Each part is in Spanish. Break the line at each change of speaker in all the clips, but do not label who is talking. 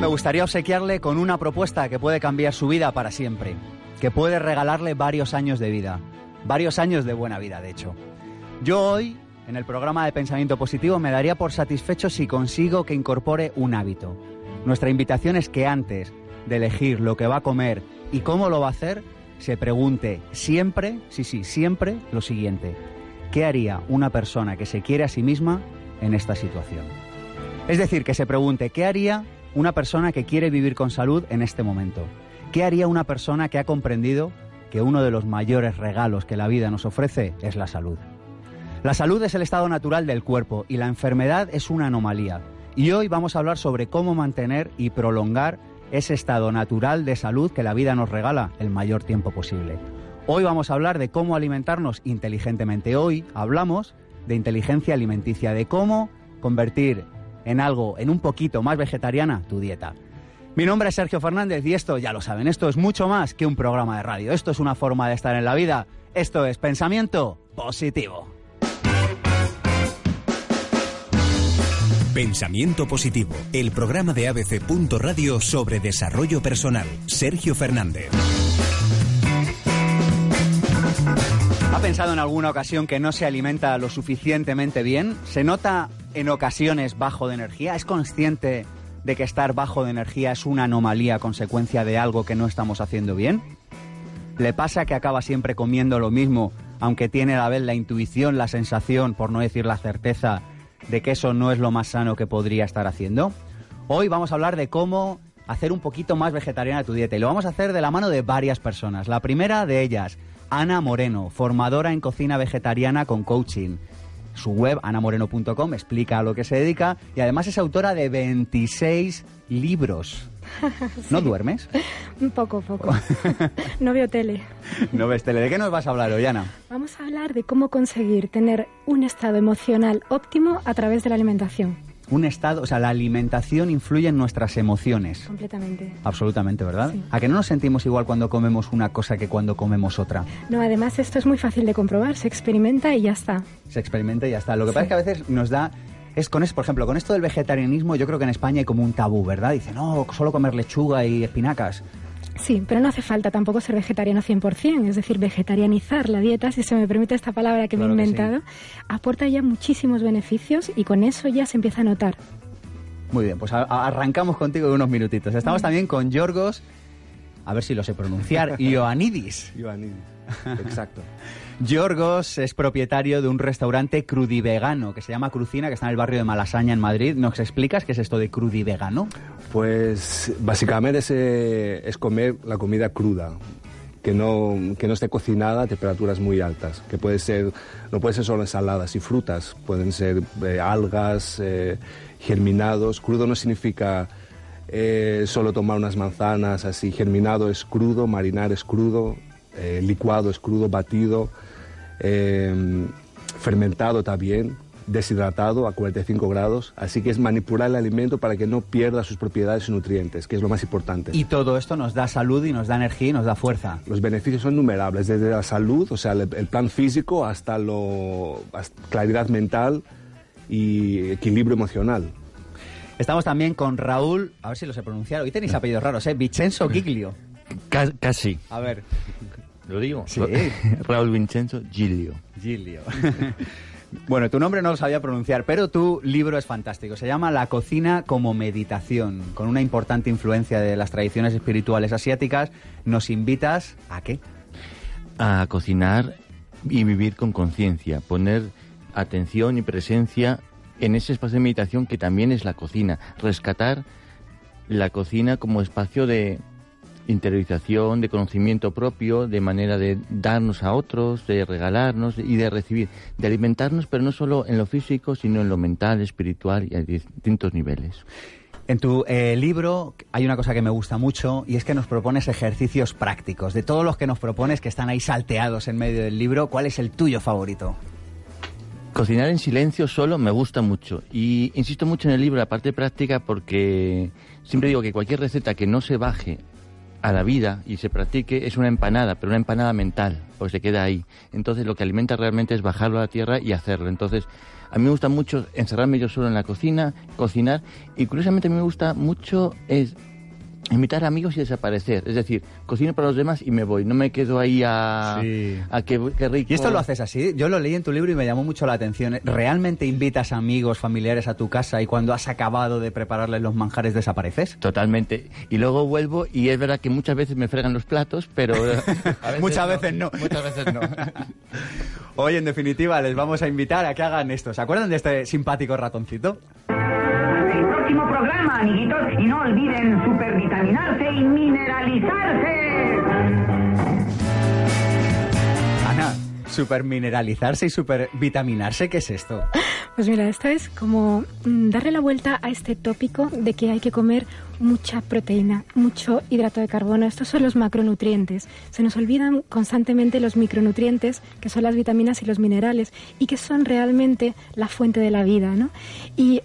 Me gustaría obsequiarle con una propuesta que puede cambiar su vida para siempre, que puede regalarle varios años de vida, varios años de buena vida, de hecho. Yo hoy, en el programa de pensamiento positivo, me daría por satisfecho si consigo que incorpore un hábito. Nuestra invitación es que antes de elegir lo que va a comer y cómo lo va a hacer, se pregunte siempre, sí, sí, siempre lo siguiente. ¿Qué haría una persona que se quiere a sí misma en esta situación? Es decir, que se pregunte, ¿qué haría una persona que quiere vivir con salud en este momento? ¿Qué haría una persona que ha comprendido que uno de los mayores regalos que la vida nos ofrece es la salud? La salud es el estado natural del cuerpo y la enfermedad es una anomalía. Y hoy vamos a hablar sobre cómo mantener y prolongar ese estado natural de salud que la vida nos regala el mayor tiempo posible. Hoy vamos a hablar de cómo alimentarnos inteligentemente. Hoy hablamos de inteligencia alimenticia, de cómo convertir en algo, en un poquito más vegetariana, tu dieta. Mi nombre es Sergio Fernández y esto, ya lo saben, esto es mucho más que un programa de radio. Esto es una forma de estar en la vida. Esto es pensamiento positivo.
Pensamiento Positivo, el programa de ABC. Radio sobre desarrollo personal. Sergio Fernández.
¿Ha pensado en alguna ocasión que no se alimenta lo suficientemente bien? ¿Se nota en ocasiones bajo de energía? ¿Es consciente de que estar bajo de energía es una anomalía consecuencia de algo que no estamos haciendo bien? ¿Le pasa que acaba siempre comiendo lo mismo, aunque tiene a la vez la intuición, la sensación, por no decir la certeza, de que eso no es lo más sano que podría estar haciendo? Hoy vamos a hablar de cómo hacer un poquito más vegetariana tu dieta y lo vamos a hacer de la mano de varias personas. La primera de ellas, Ana Moreno, formadora en cocina vegetariana con coaching. Su web, anamoreno.com, explica a lo que se dedica y además es autora de 26 libros. ¿No duermes?
Un poco, poco. no veo tele.
No ves tele. ¿De qué nos vas a hablar hoy, Ana?
Vamos a hablar de cómo conseguir tener un estado emocional óptimo a través de la alimentación
un estado, o sea, la alimentación influye en nuestras emociones.
Completamente.
Absolutamente, ¿verdad? ¿A que no nos sentimos igual cuando comemos una cosa que cuando comemos otra?
No, además esto es muy fácil de comprobar, se experimenta y ya está.
Se experimenta y ya está. Lo que pasa es que a veces nos da es con eso, por ejemplo, con esto del vegetarianismo, yo creo que en España hay como un tabú, ¿verdad? Dice, no, solo comer lechuga y espinacas.
Sí, pero no hace falta tampoco ser vegetariano 100%, es decir, vegetarianizar la dieta, si se me permite esta palabra que me he inventado, aporta ya muchísimos beneficios y con eso ya se empieza a notar.
Muy bien, pues arrancamos contigo de unos minutitos. Estamos también con Yorgos, a ver si lo sé pronunciar, Ioannidis.
Ioannidis, exacto.
Yorgos es propietario de un restaurante crudivegano que se llama Crucina, que está en el barrio de Malasaña, en Madrid. ¿Nos explicas qué es esto de crudivegano?
Pues básicamente es, eh, comer la comida cruda, que no, que no esté cocinada a temperaturas muy altas, que puede ser, no puede ser solo ensaladas y frutas, pueden ser eh, algas, eh, germinados. Crudo no significa solo tomar unas manzanas así, germinado es crudo, marinar es crudo, licuado es crudo, batido. Em, fermentado también, deshidratado a 45 grados, así que es manipular el alimento para que no pierda sus propiedades y nutrientes, que es lo más importante.
Y todo esto nos da salud y nos da energía y nos da fuerza.
Los beneficios son numerables, desde la salud, o sea, el, plan físico hasta la claridad mental y equilibrio emocional.
Estamos también con Raúl, a ver si lo sé pronunciar, hoy tenéis apellidos raros, ¿eh? Vincenzo Giglio.
casi.
A ver.
¿Lo digo? Sí. Raúl Vincenzo Giglio.
Giglio. bueno, tu nombre no lo sabía pronunciar, pero tu libro es fantástico. Se llama La cocina como meditación, con una importante influencia de las tradiciones espirituales asiáticas. ¿Nos invitas a qué?
A cocinar y vivir con conciencia, poner atención y presencia en ese espacio de meditación que también es la cocina, rescatar la cocina como espacio de, interiorización, de conocimiento propio, de manera de darnos a otros, de regalarnos y de recibir, de alimentarnos, pero no solo en lo físico, sino en lo mental, espiritual y a distintos niveles.
En tu eh, libro hay una cosa que me gusta mucho y es que nos propones ejercicios prácticos. De todos los que nos propones que están ahí salteados en medio del libro, ¿cuál es el tuyo favorito?
Cocinar en silencio solo me gusta mucho y insisto mucho en el libro la parte práctica porque siempre digo que cualquier receta que no se baje a la vida y se practique es una empanada, pero una empanada mental, pues se queda ahí. Entonces lo que alimenta realmente es bajarlo a la tierra y hacerlo. Entonces a mí me gusta mucho encerrarme yo solo en la cocina, cocinar y curiosamente a mí me gusta mucho es invitar amigos y desaparecer. Es decir, cocino para los demás y me voy. No me quedo ahí a, a qué, rico.
¿Y esto lo haces así? Yo lo leí en tu libro y me llamó mucho la atención. ¿Realmente invitas amigos, familiares a tu casa y cuando has acabado de prepararles los manjares desapareces?
Totalmente. Y luego vuelvo y es verdad que muchas veces me fregan los platos, pero...
muchas veces no.
Muchas veces no.
Hoy, en definitiva, les vamos a invitar a que hagan esto. ¿Se acuerdan de este simpático ratoncito?
Próximo programa, amiguitos. Y no olviden supervitaminarse y mineralizarse.
Ana, supermineralizarse y supervitaminarse, ¿qué es esto?
Pues mira, esto es como mm, darle la vuelta a este tópico de que hay que comer mucha proteína, mucho hidrato de carbono. Estos son los macronutrientes. Se nos olvidan constantemente los micronutrientes, que son las vitaminas y los minerales, y que son realmente la fuente de la vida, ¿no? Y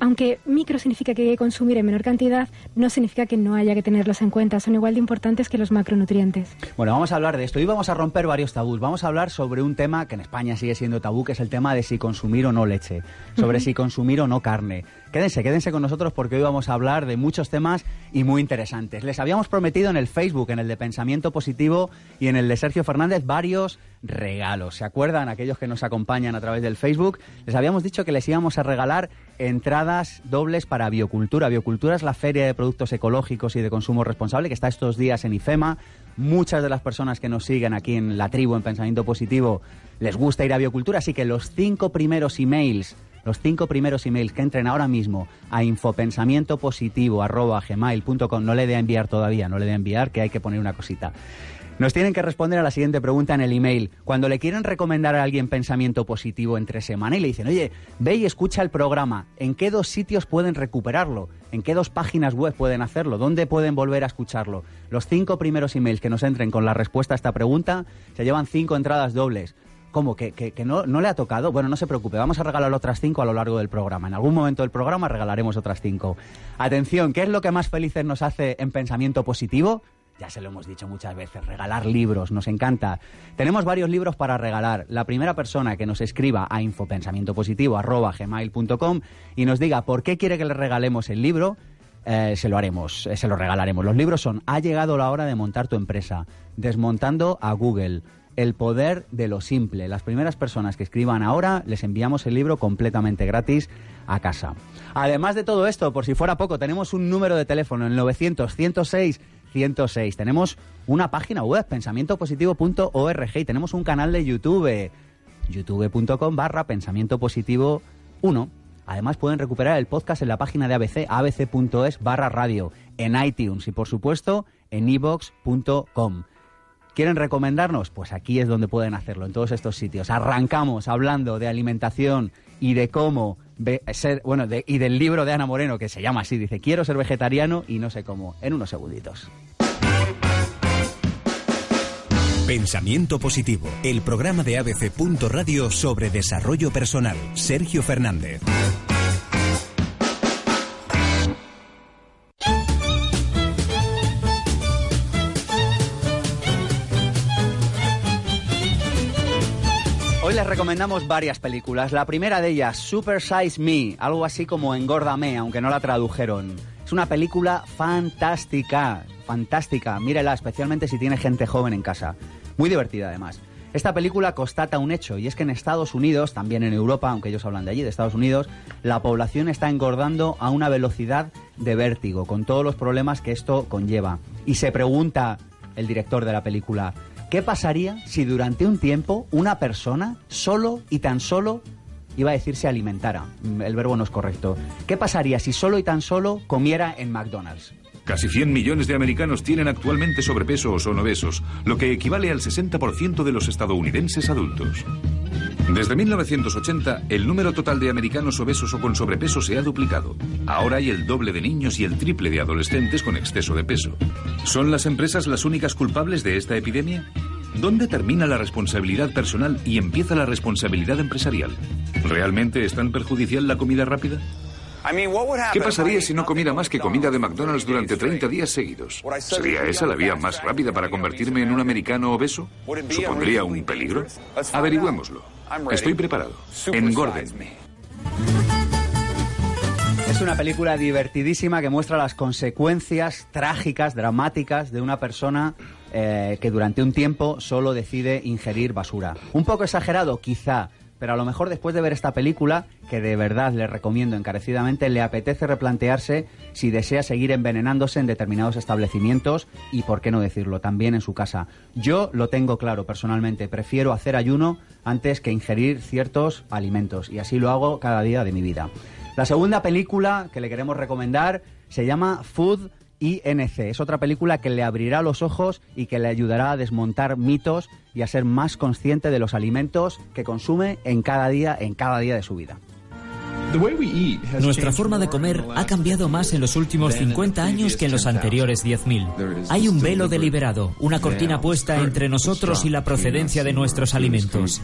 aunque micro significa que hay que consumir en menor cantidad, no significa que no haya que tenerlos en cuenta. Son igual de importantes que los macronutrientes.
Bueno, vamos a hablar de esto y vamos a romper varios tabús. Vamos a hablar sobre un tema que en España sigue siendo tabú, que es el tema de si consumir o no leche, sobre si consumir o no carne. Quédense, quédense con nosotros porque hoy vamos a hablar de muchos temas y muy interesantes. Les habíamos prometido en el Facebook, en el de Pensamiento Positivo y en el de Sergio Fernández varios regalos. ¿Se acuerdan aquellos que nos acompañan a través del Facebook? Les habíamos dicho que les íbamos a regalar entradas dobles para Biocultura. Biocultura es la feria de productos ecológicos y de consumo responsable que está estos días en IFEMA. Muchas de las personas que nos siguen aquí en la tribu en Pensamiento Positivo les gusta ir a Biocultura, así que los cinco primeros emails los cinco primeros emails que entren ahora mismo a infopensamientopositivo.gmail.com no le dé a enviar todavía, no le dé a enviar, que hay que poner una cosita. Nos tienen que responder a la siguiente pregunta en el email. Cuando le quieren recomendar a alguien pensamiento positivo entre semana y le dicen, oye, ve y escucha el programa, ¿en qué dos sitios pueden recuperarlo? ¿En qué dos páginas web pueden hacerlo? ¿Dónde pueden volver a escucharlo? Los cinco primeros emails que nos entren con la respuesta a esta pregunta se llevan cinco entradas dobles. ¿Cómo? ¿Que, no, le ha tocado? Bueno, no se preocupe, vamos a regalar otras cinco a lo largo del programa. En algún momento del programa regalaremos otras cinco. Atención, ¿qué es lo que más felices nos hace en pensamiento positivo? Ya se lo hemos dicho muchas veces, regalar libros, nos encanta. Tenemos varios libros para regalar. La primera persona que nos escriba a infopensamientopositivo.gmail.com y nos diga por qué quiere que le regalemos el libro, eh, se lo haremos, eh, se lo regalaremos. Los libros son Ha llegado la hora de montar tu empresa, Desmontando a Google, El poder de lo simple. Las primeras personas que escriban ahora les enviamos el libro completamente gratis a casa. Además de todo esto, por si fuera poco, tenemos un número de teléfono, el 900 106 106. Tenemos una página web, pensamientopositivo.org, y tenemos un canal de YouTube, youtube.com barra pensamiento positivo 1. Además pueden recuperar el podcast en la página de ABC, abc.es barra radio, en iTunes y por supuesto en evox.com. ¿Quieren recomendarnos? Pues aquí es donde pueden hacerlo, en todos estos sitios. Arrancamos hablando de alimentación y de cómo ser, bueno, y del libro de Ana Moreno que se llama así, dice, quiero ser vegetariano y no sé cómo, en unos segunditos.
Pensamiento Positivo, el programa de ABC. Radio sobre desarrollo personal. Sergio Fernández.
Les recomendamos varias películas. La primera de ellas, Super Size Me, algo así como Engórdame, aunque no la tradujeron. Es una película fantástica, fantástica. Mírela, especialmente si tiene gente joven en casa. Muy divertida además. Esta película constata un hecho, y es que en Estados Unidos, también en Europa, aunque ellos hablan de allí, de Estados Unidos, la población está engordando a una velocidad de vértigo, con todos los problemas que esto conlleva. Y se pregunta el director de la película, ¿Qué pasaría si durante un tiempo una persona solo y tan solo iba a decir se alimentara? Mm, el verbo no es correcto. ¿Qué pasaría si solo y tan solo comiera en McDonald's?
Casi 100 millones de americanos tienen actualmente sobrepeso o son obesos, lo que equivale al 60% de los estadounidenses adultos. Desde 1980, el número total de americanos obesos o con sobrepeso se ha duplicado. Ahora hay el doble de niños y el triple de adolescentes con exceso de peso. ¿Son las empresas las únicas culpables de esta epidemia? ¿Dónde termina la responsabilidad personal y empieza la responsabilidad empresarial? ¿Realmente es tan perjudicial la comida rápida? ¿Qué pasaría si no comiera más que comida de McDonald's durante 30 días seguidos? ¿Sería esa la vía más rápida para convertirme en un americano obeso? ¿Supondría un peligro? Averigüémoslo. Estoy preparado. Engórdenme.
Es una película divertidísima que muestra las consecuencias trágicas, dramáticas de una persona eh, que durante un tiempo solo decide ingerir basura. Un poco exagerado, quizá, pero a lo mejor después de ver esta película, que de verdad le recomiendo encarecidamente, le apetece replantearse si desea seguir envenenándose en determinados establecimientos y, por qué no decirlo, también en su casa. Yo lo tengo claro personalmente, prefiero hacer ayuno antes que ingerir ciertos alimentos y así lo hago cada día de mi vida. La segunda película que le queremos recomendar se llama Food INC. Es otra película que le abrirá los ojos y que le ayudará a desmontar mitos y a ser más consciente de los alimentos que consume en cada día, en cada día de su vida.
Nuestra forma de comer ha cambiado más en los últimos 50 años que en los anteriores 10.000. Hay un velo deliberado, una cortina puesta entre nosotros y la procedencia de nuestros alimentos.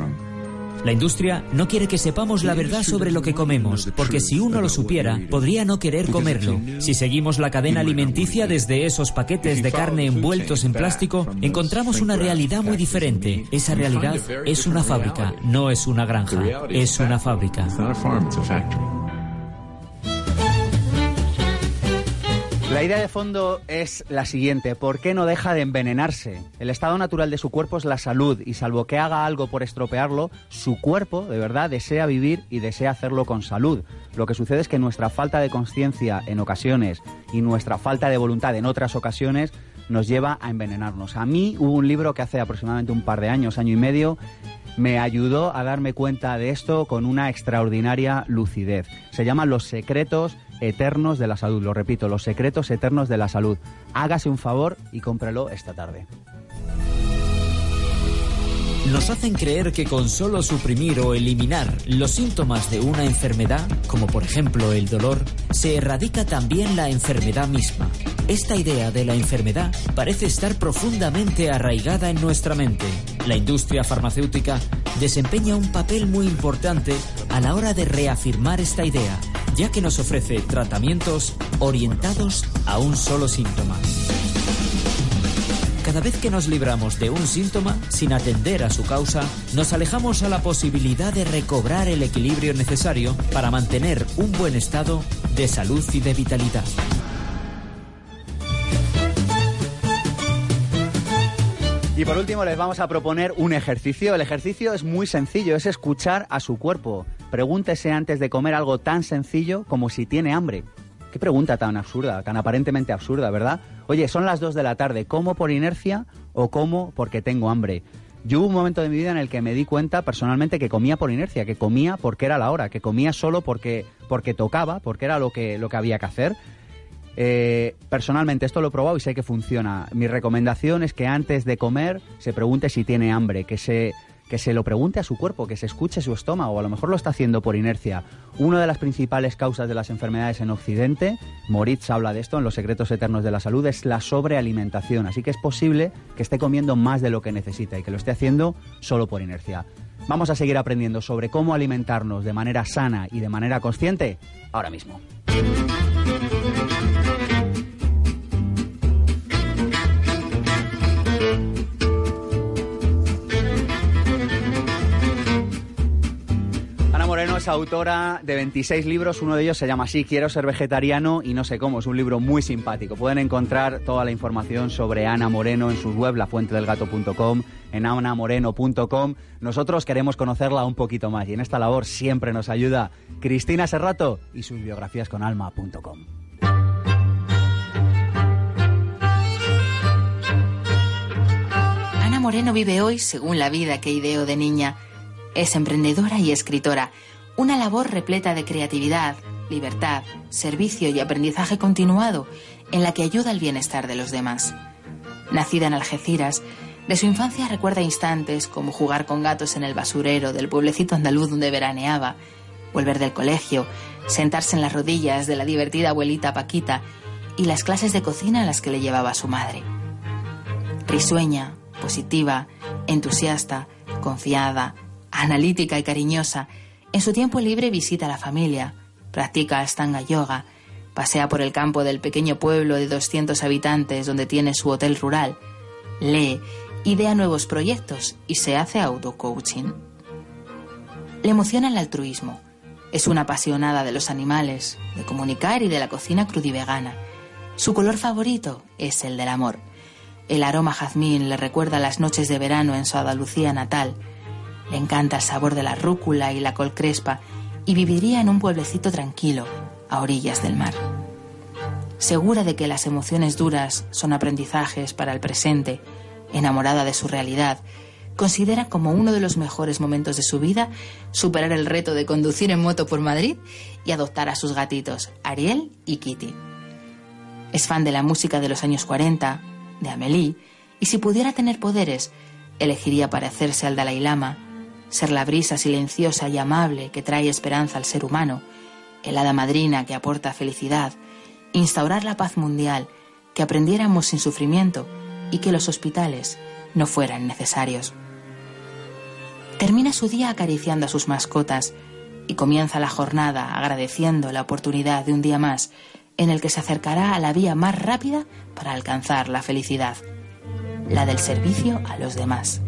La industria no quiere que sepamos la verdad sobre lo que comemos, porque si uno lo supiera, podría no querer comerlo. Si seguimos la cadena alimenticia desde esos paquetes de carne envueltos en plástico, encontramos una realidad muy diferente. Esa realidad es una fábrica, no es una granja, es una fábrica.
La idea de fondo es la siguiente, ¿por qué no deja de envenenarse? El estado natural de su cuerpo es la salud y salvo que haga algo por estropearlo, su cuerpo de verdad desea vivir y desea hacerlo con salud. Lo que sucede es que nuestra falta de conciencia en ocasiones y nuestra falta de voluntad en otras ocasiones nos lleva a envenenarnos. A mí hubo un libro que hace aproximadamente un par de años, año y medio, me ayudó a darme cuenta de esto con una extraordinaria lucidez. Se llama Los secretos eternos de la salud. Lo repito, los secretos eternos de la salud. Hágase un favor y cómprelo esta tarde.
Nos hacen creer que con solo suprimir o eliminar los síntomas de una enfermedad, como por ejemplo el dolor, se erradica también la enfermedad misma. Esta idea de la enfermedad parece estar profundamente arraigada en nuestra mente. La industria farmacéutica desempeña un papel muy importante a la hora de reafirmar esta idea, ya que nos ofrece tratamientos orientados a un solo síntoma. Cada vez que nos libramos de un síntoma sin atender a su causa, nos alejamos a la posibilidad de recobrar el equilibrio necesario para mantener un buen estado de salud y de vitalidad.
Y por último les vamos a proponer un ejercicio. El ejercicio es muy sencillo, es escuchar a su cuerpo. Pregúntese antes de comer algo tan sencillo como si tiene hambre. Qué pregunta tan absurda, tan aparentemente absurda, ¿verdad? Oye, son las 2 de la tarde, ¿como por inercia o como porque tengo hambre? Yo hubo un momento de mi vida en el que me di cuenta personalmente que comía por inercia, que comía porque era la hora, que comía solo porque, porque tocaba, porque era lo que, lo que había que hacer. Eh, personalmente esto lo he probado y sé que funciona. Mi recomendación es que antes de comer se pregunte si tiene hambre, que se que se lo pregunte a su cuerpo, que se escuche su estómago, a lo mejor lo está haciendo por inercia. Una de las principales causas de las enfermedades en Occidente, Moritz habla de esto en Los secretos eternos de la salud, es la sobrealimentación, así que es posible que esté comiendo más de lo que necesita y que lo esté haciendo solo por inercia. Vamos a seguir aprendiendo sobre cómo alimentarnos de manera sana y de manera consciente ahora mismo. Es autora de 26 libros, uno de ellos se llama así, Quiero ser vegetariano y no sé cómo, es un libro muy simpático. Pueden encontrar toda la información sobre Ana Moreno en su web, lafuentedelgato.com, en anamoreno.com. Nosotros queremos conocerla un poquito más y en esta labor siempre nos ayuda Cristina Serrato y sus biografías.
Ana Moreno vive hoy según la vida que ideó de niña es emprendedora y escritora, una labor repleta de creatividad, libertad, servicio y aprendizaje continuado en la que ayuda al bienestar de los demás. Nacida en Algeciras, de su infancia recuerda instantes como jugar con gatos en el basurero del pueblecito andaluz donde veraneaba, volver del colegio, sentarse en las rodillas de la divertida abuelita Paquita y las clases de cocina a las que le llevaba su madre. Risueña, positiva, entusiasta, confiada, analítica y cariñosa, en su tiempo libre visita a la familia, practica Astanga Yoga, pasea por el campo del pequeño pueblo de 200 habitantes donde tiene su hotel rural, lee, idea nuevos proyectos y se hace auto-coaching. Le emociona el altruismo. Es una apasionada de los animales, de comunicar y de la cocina crudivegana. Su color favorito es el del amor. El aroma jazmín le recuerda las noches de verano en su Andalucía natal. Le encanta el sabor de la rúcula y la col crespa y viviría en un pueblecito tranquilo, a orillas del mar. Segura de que las emociones duras son aprendizajes para el presente, enamorada de su realidad, considera como uno de los mejores momentos de su vida superar el reto de conducir en moto por Madrid y adoptar a sus gatitos, Ariel y Kitty. Es fan de la música de los años 40, de Amélie, y si pudiera tener poderes, elegiría parecerse al Dalai Lama, ser la brisa silenciosa y amable que trae esperanza al ser humano, el hada madrina que aporta felicidad, instaurar la paz mundial, que aprendiéramos sin sufrimiento y que los hospitales no fueran necesarios. Termina su día acariciando a sus mascotas y comienza la jornada agradeciendo la oportunidad de un día más en el que se acercará a la vía más rápida para alcanzar la felicidad, la del servicio a los demás.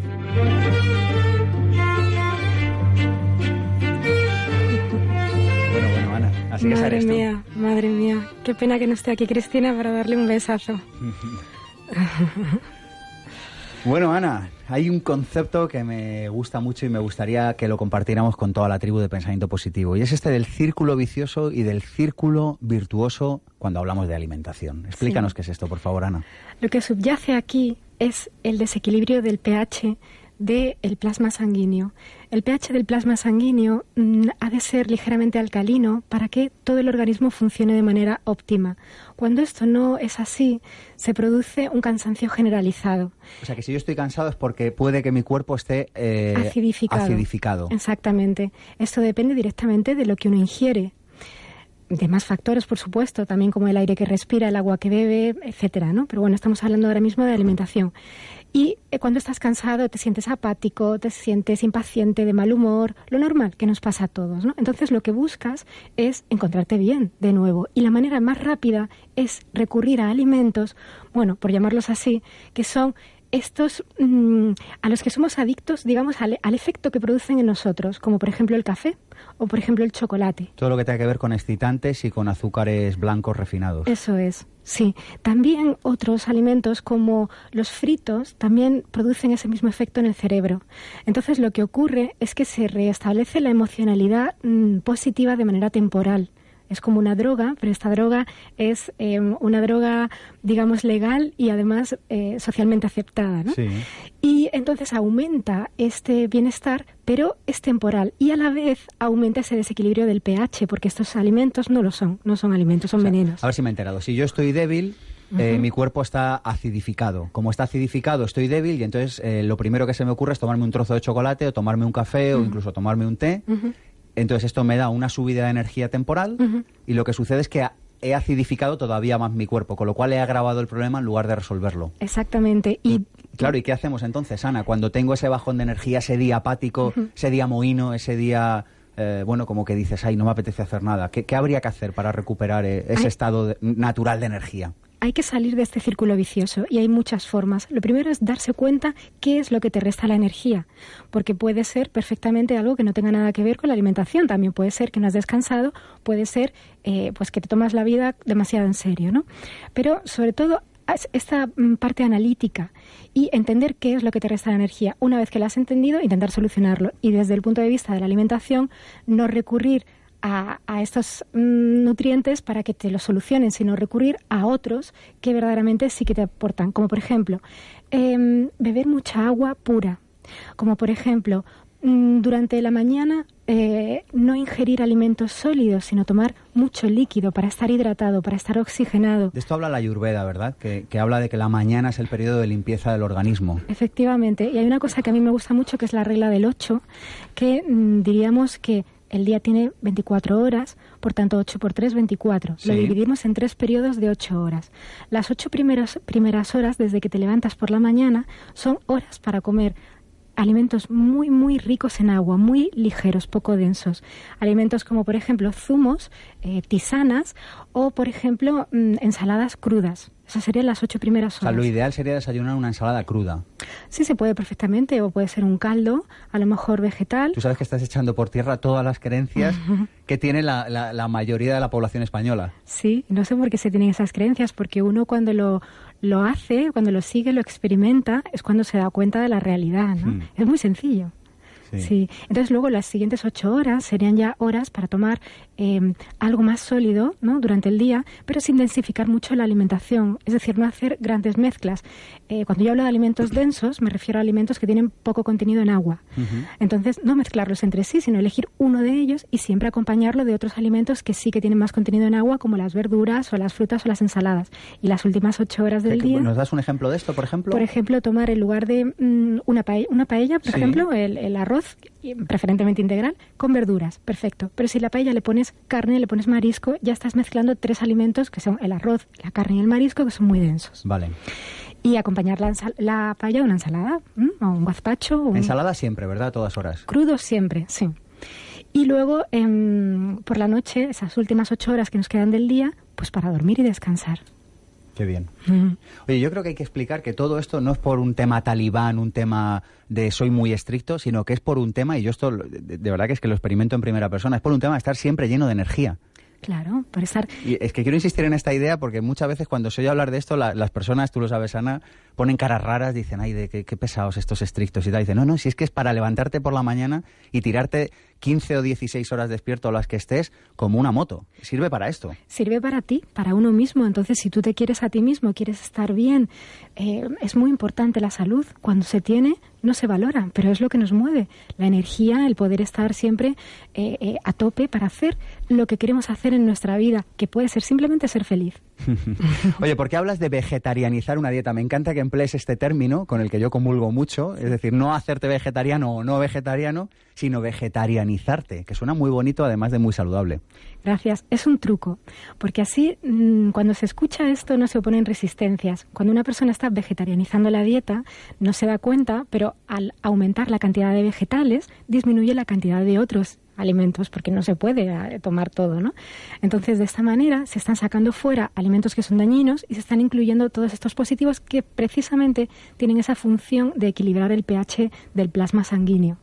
Que
madre
eres tú.
mía, madre mía. Qué pena que no esté aquí Cristina para darle un besazo.
Bueno, Ana, hay un concepto que me gusta mucho y me gustaría que lo compartiéramos con toda la tribu de pensamiento positivo, y es este del círculo vicioso y del círculo virtuoso cuando hablamos de alimentación. Explícanos qué es esto, por favor, Ana.
Lo que subyace aquí es el desequilibrio del pH del plasma sanguíneo. El pH del plasma sanguíneo mm, ha de ser ligeramente alcalino para que todo el organismo funcione de manera óptima. Cuando esto no es así, se produce un cansancio generalizado.
O sea, que si yo estoy cansado es porque puede que mi cuerpo esté eh,
acidificado.
acidificado.
Exactamente. Esto depende directamente de lo que uno ingiere. De más factores, por supuesto, también como el aire que respira, el agua que bebe, etcétera, ¿no? Pero bueno, estamos hablando ahora mismo de alimentación. Y eh, cuando estás cansado, te sientes apático, te sientes impaciente, de mal humor, lo normal que nos pasa a todos, ¿no? Entonces lo que buscas es encontrarte bien de nuevo. Y la manera más rápida es recurrir a alimentos, bueno, por llamarlos así, que son estos mm, a los que somos adictos, digamos, al, al efecto que producen en nosotros, como por ejemplo el café o por ejemplo el chocolate.
Todo lo que tenga que ver con excitantes y con azúcares blancos refinados.
Eso es, sí. También otros alimentos como los fritos también producen ese mismo efecto en el cerebro. Entonces lo que ocurre es que se restablece la emocionalidad mm, positiva de manera temporal. Es como una droga, pero esta droga es eh, una droga, digamos, legal y además eh, socialmente aceptada. ¿no?
Sí.
Y entonces aumenta este bienestar, pero es temporal. Y a la vez aumenta ese desequilibrio del pH, porque estos alimentos no lo son, no son alimentos, son venenos.
A ver si me he enterado. Si yo estoy débil, eh, mi cuerpo está acidificado. Como está acidificado, estoy débil y entonces eh, lo primero que se me ocurre es tomarme un trozo de chocolate o tomarme un café o incluso tomarme un té.
Ujú.
Entonces esto me da una subida de energía temporal y lo que sucede es que he acidificado todavía más mi cuerpo, con lo cual he agravado el problema en lugar de resolverlo.
Exactamente. Y
Claro, ¿y qué hacemos entonces, Ana? Cuando tengo ese bajón de energía, ese día apático, ese día mohino, ese día, eh, bueno, como que dices, ay, no me apetece hacer nada. ¿Qué, qué habría que hacer para recuperar eh, ese
Ay.
estado de- natural de energía?
Hay que salir de este círculo vicioso y hay muchas formas. Lo primero es darse cuenta qué es lo que te resta la energía, porque puede ser perfectamente algo que no tenga nada que ver con la alimentación. También puede ser que no has descansado, puede ser eh, pues que te tomas la vida demasiado en serio, ¿no? Pero sobre todo es esta mm, parte analítica y entender qué es lo que te resta la energía. Una vez que la has entendido, intentar solucionarlo y desde el punto de vista de la alimentación no recurrir a, a estos mm, nutrientes para que te los solucionen, sino recurrir a otros que verdaderamente sí que te aportan. Como por ejemplo, em, beber mucha agua pura. Como por ejemplo, mm, durante la mañana eh, no ingerir alimentos sólidos, sino tomar mucho líquido para estar hidratado, para estar oxigenado.
De esto habla la Ayurveda, ¿verdad? Que, que habla de que la mañana es el periodo de limpieza del organismo.
Efectivamente. Y hay una cosa que a mí me gusta mucho, que es la regla del 8, que mm, diríamos que el día tiene 24 horas, por tanto 8 por 3, 24.
Sí.
Lo dividimos en tres periodos de 8 horas. Las 8 primeras, primeras horas, desde que te levantas por la mañana, son horas para comer alimentos muy, muy ricos en agua, muy ligeros, poco densos. Alimentos como, por ejemplo, zumos, eh, tisanas o, por ejemplo, mm, ensaladas crudas. Esas serían las ocho primeras horas.
O sea, lo ideal sería desayunar una ensalada cruda.
Sí, se puede perfectamente, o puede ser un caldo, a lo mejor vegetal.
Tú sabes que estás echando por tierra todas las creencias que tiene la, la, la mayoría de la población española.
Sí, no sé por qué se tienen esas creencias, porque uno cuando lo, lo hace, cuando lo sigue, lo experimenta, es cuando se da cuenta de la realidad, ¿no?
Hmm.
Es muy sencillo.
Sí.
Entonces luego las siguientes ocho horas serían ya horas para tomar eh, algo más sólido ¿no? durante el día, pero sin densificar mucho la alimentación, es decir, no hacer grandes mezclas. Eh, cuando yo hablo de alimentos densos, me refiero a alimentos que tienen poco contenido en agua. Entonces, no mezclarlos entre sí, sino elegir uno de ellos y siempre acompañarlo de otros alimentos que sí que tienen más contenido en agua, como las verduras o las frutas o las ensaladas. Y las últimas ocho horas del
¿Qué-
día...
¿Nos das un ejemplo de esto, por ejemplo?
Por ejemplo, tomar en lugar de mm, una, paella, una paella, por
Sí.
ejemplo, el, el arroz, preferentemente integral, con verduras, perfecto. Pero si la paella le pones carne, le pones marisco, ya estás mezclando tres alimentos que son el arroz, la carne y el marisco, que son muy densos.
Vale.
Y acompañar la, la paella una ensalada, ¿m? o un gazpacho, un
Ensalada siempre, ¿verdad? A todas horas.
crudo siempre, sí. Y luego, em, por la noche, esas últimas ocho horas que nos quedan del día, pues para dormir y descansar.
Qué bien. Oye, yo creo que hay que explicar que todo esto no es por un tema talibán, un tema de soy muy estricto, sino que es por un tema, y yo esto de, de verdad que es que lo experimento en primera persona, es por un tema de estar siempre lleno de energía.
Claro, por estar
Y es que quiero insistir en esta idea porque muchas veces cuando se oye hablar de esto, la- las personas, tú lo sabes, Ana, ponen caras raras, dicen, ay, de qué, qué pesados estos estrictos y tal. Dicen, no, no, si es que es para levantarte por la mañana y tirarte 15 o 16 horas despierto o las que estés como una moto. Sirve para esto.
sirve para ti, para uno mismo. Entonces, si tú te quieres a ti mismo, quieres estar bien, eh, es muy importante la salud. Cuando se tiene, no se valora, pero es lo que nos mueve. La energía, el poder estar siempre eh, eh, a tope para hacer lo que queremos hacer en nuestra vida, que puede ser simplemente ser feliz.
Oye, ¿por qué hablas de vegetarianizar una dieta? Me encanta que emplees este término con el que yo comulgo mucho, es decir, no hacerte vegetariano o no vegetariano, sino vegetarianizarte, que suena muy bonito además de muy saludable.
Gracias. Es un truco, porque así mm, cuando se escucha esto no se oponen resistencias. Cuando una persona está vegetarianizando la dieta no se da cuenta, pero al aumentar la cantidad de vegetales disminuye la cantidad de otros alimentos porque no se puede eh, tomar todo, ¿no? Entonces, de esta manera se están sacando fuera alimentos que son dañinos y se están incluyendo todos estos positivos que precisamente tienen esa función de equilibrar el pH del plasma sanguíneo.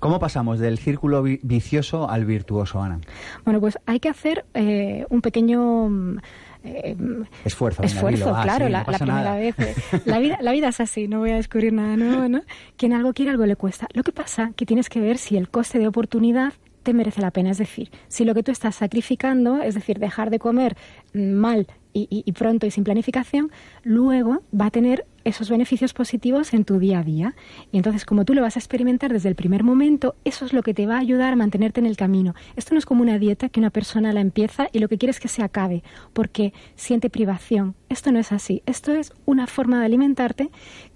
¿Cómo pasamos del círculo vi- vicioso al virtuoso, Ana?
Bueno, pues hay que hacer eh, un pequeño mm, eh,
Esfuerzo.
esfuerzo.
Ah,
claro,
sí, no
la, primera
nada.
vez. eh, La vida, la vida es así, no voy a descubrir nada nuevo, ¿no? Quien algo quiere, algo le cuesta. Lo que pasa que tienes que ver si el coste de oportunidad te merece la pena. Es decir, si lo que tú estás sacrificando, es decir, dejar de comer mal y, y- y pronto y sin planificación, luego va a tener esos beneficios positivos en tu día a día. Y entonces, como tú lo vas a experimentar desde el primer momento, eso es lo que te va a ayudar a mantenerte en el camino. Esto no es como una dieta que una persona la empieza y lo que quiere es que se acabe, porque siente privación. Esto no es así. Esto es una forma de alimentarte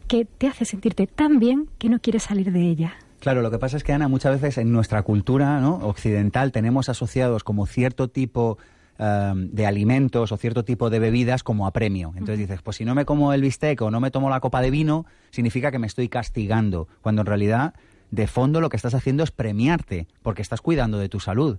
que te hace sentirte tan bien que no quieres salir de ella.
Claro, lo que pasa es que, Ana, muchas veces en nuestra cultura ¿no? occidental tenemos asociados como cierto tipo eh, de alimentos o cierto tipo de bebidas como a premio. Entonces dices, pues si no me como el bistec o no me tomo la copa de vino, significa que me estoy castigando, cuando en realidad, de fondo, lo que estás haciendo es premiarte, porque estás cuidando de tu salud.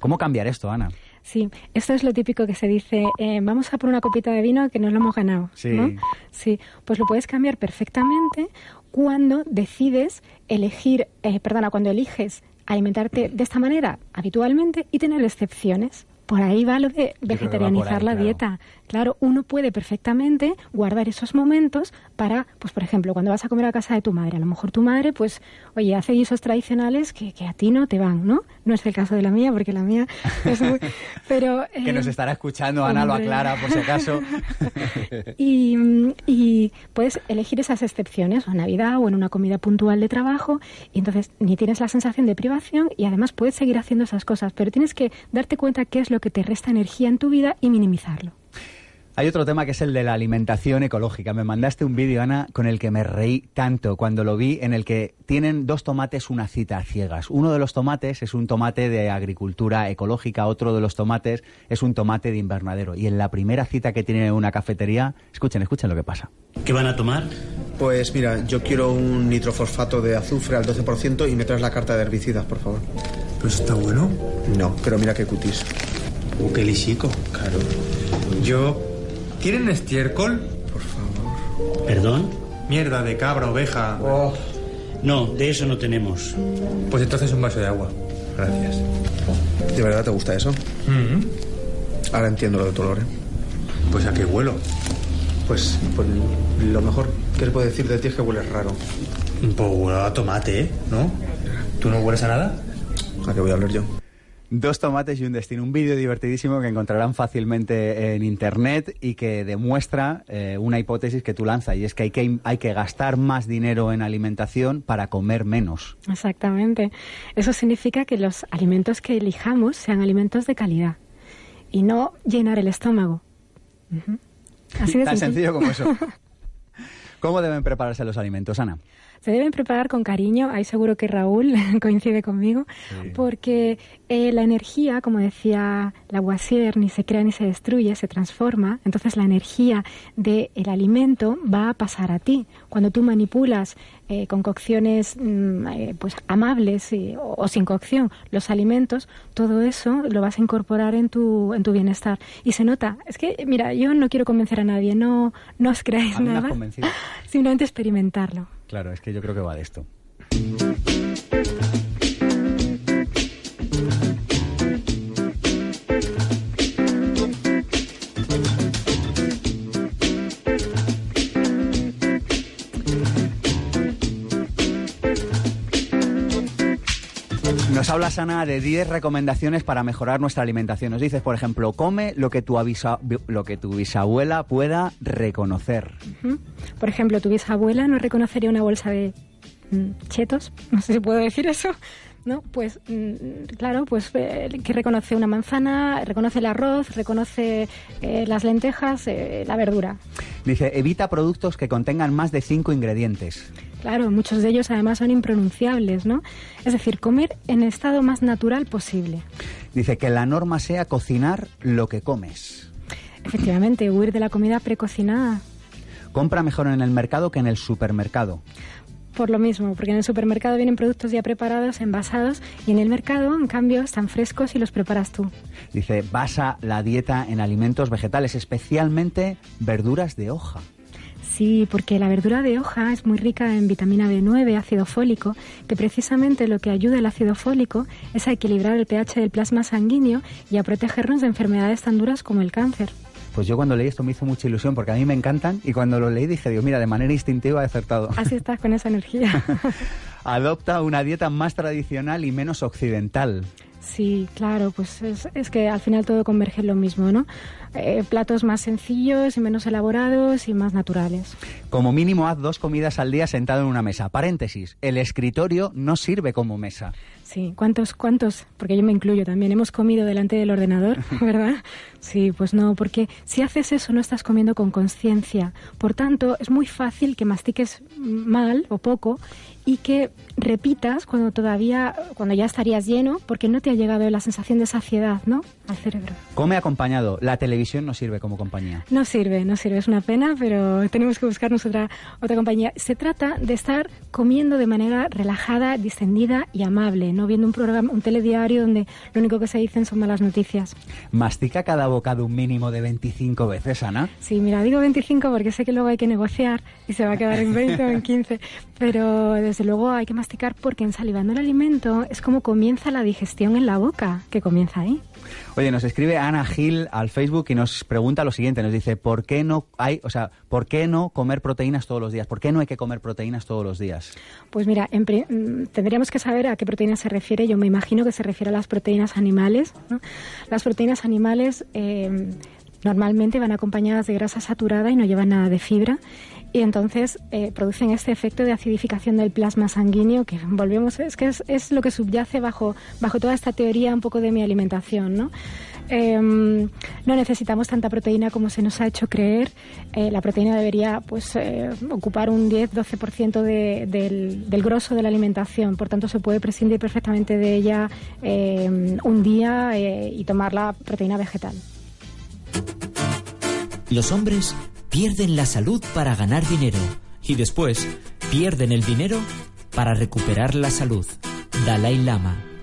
¿Cómo cambiar esto, Ana?
Sí, esto es lo típico que se dice, eh, vamos a por una copita de vino que nos lo hemos ganado.
Sí.
¿no? Sí, pues lo puedes cambiar perfectamente cuando decides elegir, eh, perdona, cuando eliges alimentarte de esta manera habitualmente y tener excepciones. Por ahí va lo de vegetarianizar
ahí,
la
claro.
dieta. Claro, uno puede perfectamente guardar esos momentos para, pues por ejemplo, cuando vas a comer a casa de tu madre, a lo mejor tu madre, pues, oye, hace guisos tradicionales que, que a ti no te van, ¿no? No es el caso de la mía, porque la mía es muy... Pero,
Que
eh,
nos estará escuchando, Ana lo aclara por si acaso.
y, y puedes elegir esas excepciones, o en Navidad o en una comida puntual de trabajo, y entonces ni tienes la sensación de privación y además puedes seguir haciendo esas cosas, pero tienes que darte cuenta qué es lo que te resta energía en tu vida y minimizarlo.
Hay otro tema que es el de la alimentación ecológica. Me mandaste un vídeo, Ana, con el que me reí tanto cuando lo vi, en el que tienen dos tomates una cita a ciegas. Uno de los tomates es un tomate de agricultura ecológica, otro de los tomates es un tomate de invernadero. Y en la primera cita que tienen en una cafetería, escuchen, escuchen lo que pasa.
¿Qué van a tomar? Pues mira, yo quiero un nitrofosfato de azufre al 12% y me traes la carta de herbicidas, por favor.
¿Pues está bueno?
No, pero mira qué cutis.
Uh, qué lisico.
Claro.
Yo... ¿Tienen estiércol?
Por favor.
¿Perdón?
Mierda de cabra, oveja.
Oh.
No, de eso no tenemos.
Pues entonces un vaso de agua. Gracias.
¿De verdad te gusta eso?
Mm.
Ahora entiendo lo de tu olor, ¿eh?
Pues a qué huelo.
Pues, pues lo mejor que le puedo decir de ti es que hueles raro.
Pues huelo a tomate, ¿eh? ¿No? ¿Tú no hueles a nada?
¿A qué voy a hablar yo?
Dos tomates y un destino. Un vídeo divertidísimo que encontrarán fácilmente en internet y que demuestra eh, una hipótesis que tú lanzas y es que hay, que hay que gastar más dinero en alimentación para comer menos.
Exactamente. Eso significa que los alimentos que elijamos sean alimentos de calidad y no llenar el estómago. Así de
Tan
sencillo.
sencillo como eso. ¿Cómo deben prepararse los alimentos, Ana?
Se deben preparar con cariño, ahí seguro que Raúl coincide conmigo, porque eh, la energía, como decía Lavoisier, ni se crea ni se destruye, se transforma. Entonces la energía del alimento va a pasar a ti. Cuando tú manipulas eh, con cocciones mm, eh, pues amables y- o, o sin cocción los alimentos, todo eso lo vas a incorporar en tu, en tu bienestar. Y se nota. Es que, mira, yo no quiero convencer a nadie, no, no os creáis nada. Simplemente experimentarlo.
Claro, es que yo creo que va de esto. Nos habla Ana de 10 recomendaciones para mejorar nuestra alimentación. Nos dices, por ejemplo, come lo que tu, avisa- lo que tu bisabuela pueda reconocer.
Por ejemplo, tu bisabuela no reconocería una bolsa de mm, chetos, no sé si puedo decir eso, ¿no? Pues mm, claro, pues eh, que reconoce una manzana, reconoce el arroz, reconoce eh, las lentejas, eh, la verdura.
Dice, evita productos que contengan más de 5 ingredientes.
Claro, muchos de ellos además son impronunciables, ¿no? Es decir, comer en el estado más natural posible.
Dice que la norma sea cocinar lo que comes.
Efectivamente, huir de la comida precocinada.
Compra mejor en el mercado que en el supermercado.
Por lo mismo, porque en el supermercado vienen productos ya preparados, envasados, y en el mercado, en cambio, están frescos y los preparas tú.
Dice, basa la dieta en alimentos vegetales, especialmente verduras de hoja.
Sí, porque la verdura de hoja es muy rica en vitamina B9, ácido fólico, que precisamente lo que ayuda el ácido fólico es a equilibrar el pH del plasma sanguíneo y a protegernos de enfermedades tan duras como el cáncer.
Pues yo cuando leí esto me hizo mucha ilusión porque a mí me encantan y cuando lo leí dije, Dios, mira, de manera instintiva he acertado.
Así estás con esa energía.
Adopta una dieta más tradicional y menos occidental.
Sí, claro, pues es, es que al final todo converge en lo mismo, ¿no? Eh, platos más sencillos y menos elaborados y más naturales.
Como mínimo haz dos comidas al día sentado en una mesa. Paréntesis, el escritorio no sirve como mesa.
Sí, ¿cuántos, cuántos? Porque yo me incluyo también. Hemos comido delante del ordenador, ¿verdad? Sí, pues no, porque si haces eso no estás comiendo con conciencia. Por tanto, es muy fácil que mastiques mal o poco y que repitas cuando todavía, cuando ya estarías lleno, porque no te ha llegado la sensación de saciedad, ¿no? Al cerebro.
Come acompañado. La televisión no sirve como compañía.
No sirve, no sirve, es una pena, pero tenemos que buscarnos otra, otra compañía. Se trata de estar comiendo de manera relajada, distendida y amable, no viendo un programa, un telediario donde lo único que se dicen son malas noticias.
Mastica cada bocado un mínimo de 25 veces, Ana.
Sí, mira, digo 25 porque sé que luego hay que negociar y se va a quedar en 20 o en 15, pero desde luego hay que masticar porque en salivando el alimento es como comienza la digestión en la boca, que comienza ahí.
Oye, nos escribe Ana Gil al Facebook y nos pregunta lo siguiente, nos dice, ¿por qué no hay, o sea, por qué no comer proteínas todos los días? ¿Por qué no hay que comer proteínas todos los días?
Pues mira, en mm, tendríamos que saber a qué proteínas se refiere. Yo me imagino que se refiere a las proteínas animales. ¿no? Las proteínas animales eh, normalmente van acompañadas de grasa saturada y no llevan nada de fibra. Y entonces eh, producen este efecto de acidificación del plasma sanguíneo que volvemos, es que es, lo que subyace bajo, bajo toda esta teoría un poco de mi alimentación, ¿no? Eh, no necesitamos tanta proteína como se nos ha hecho creer. Eh, la proteína debería pues, eh, ocupar un 10-12% de, del, del grosso de la alimentación. Por tanto, se puede prescindir perfectamente de ella eh, un día y tomar la proteína vegetal.
Los hombres pierden la salud para ganar dinero. y después pierden el dinero para recuperar la salud. Dalai Lama.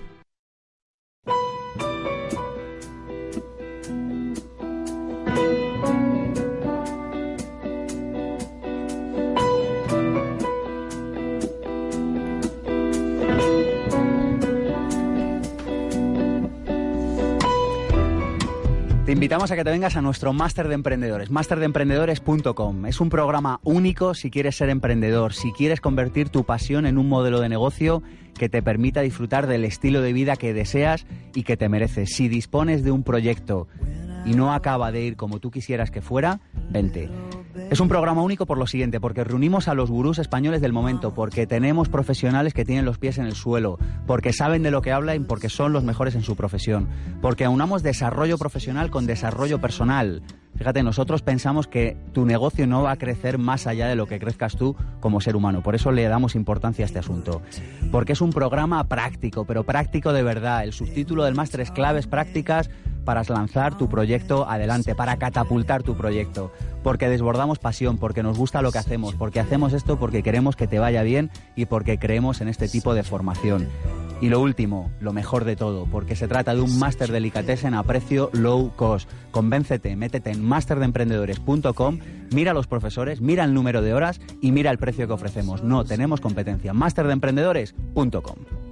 Invitamos a que te vengas a nuestro máster de emprendedores, masterdeemprendedores.com. Es un programa único si quieres ser emprendedor, si quieres convertir tu pasión en un modelo de negocio que te permita disfrutar del estilo de vida que deseas y que te mereces. Si dispones de un proyecto y no acaba de ir como tú quisieras que fuera, vente. Es un programa único por lo siguiente, porque reunimos a los gurús españoles del momento, porque tenemos profesionales que tienen los pies en el suelo, porque saben de lo que hablan porque son los mejores en su profesión, porque aunamos desarrollo profesional con desarrollo personal. Fíjate, nosotros pensamos que tu negocio no va a crecer más allá de lo que crezcas tú como ser humano. Por eso le damos importancia a este asunto. Porque es un programa práctico, pero práctico de verdad. El subtítulo del máster es claves prácticas para lanzar tu proyecto adelante, para catapultar tu proyecto. Porque desbordamos pasión, porque nos gusta lo que hacemos, porque hacemos esto porque queremos que te vaya bien y porque creemos en este tipo de formación. Y lo último, lo mejor de todo, porque se trata de un máster delicatessen a precio low cost. Convéncete, métete en masterdeemprendedores.com, mira a los profesores, mira el número de horas y mira el precio que ofrecemos. No tenemos competencia. masterdeemprendedores.com.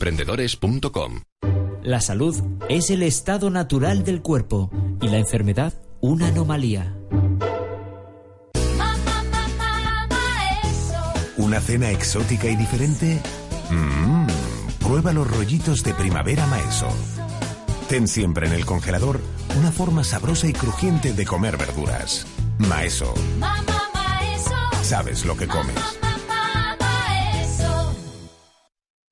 La salud es el estado natural del cuerpo y la enfermedad una anomalía.
¿Una cena exótica y diferente? Mmm, prueba los rollitos de primavera Maeso. Ten siempre en el congelador una forma sabrosa y crujiente de comer verduras. Maeso. Sabes lo que comes.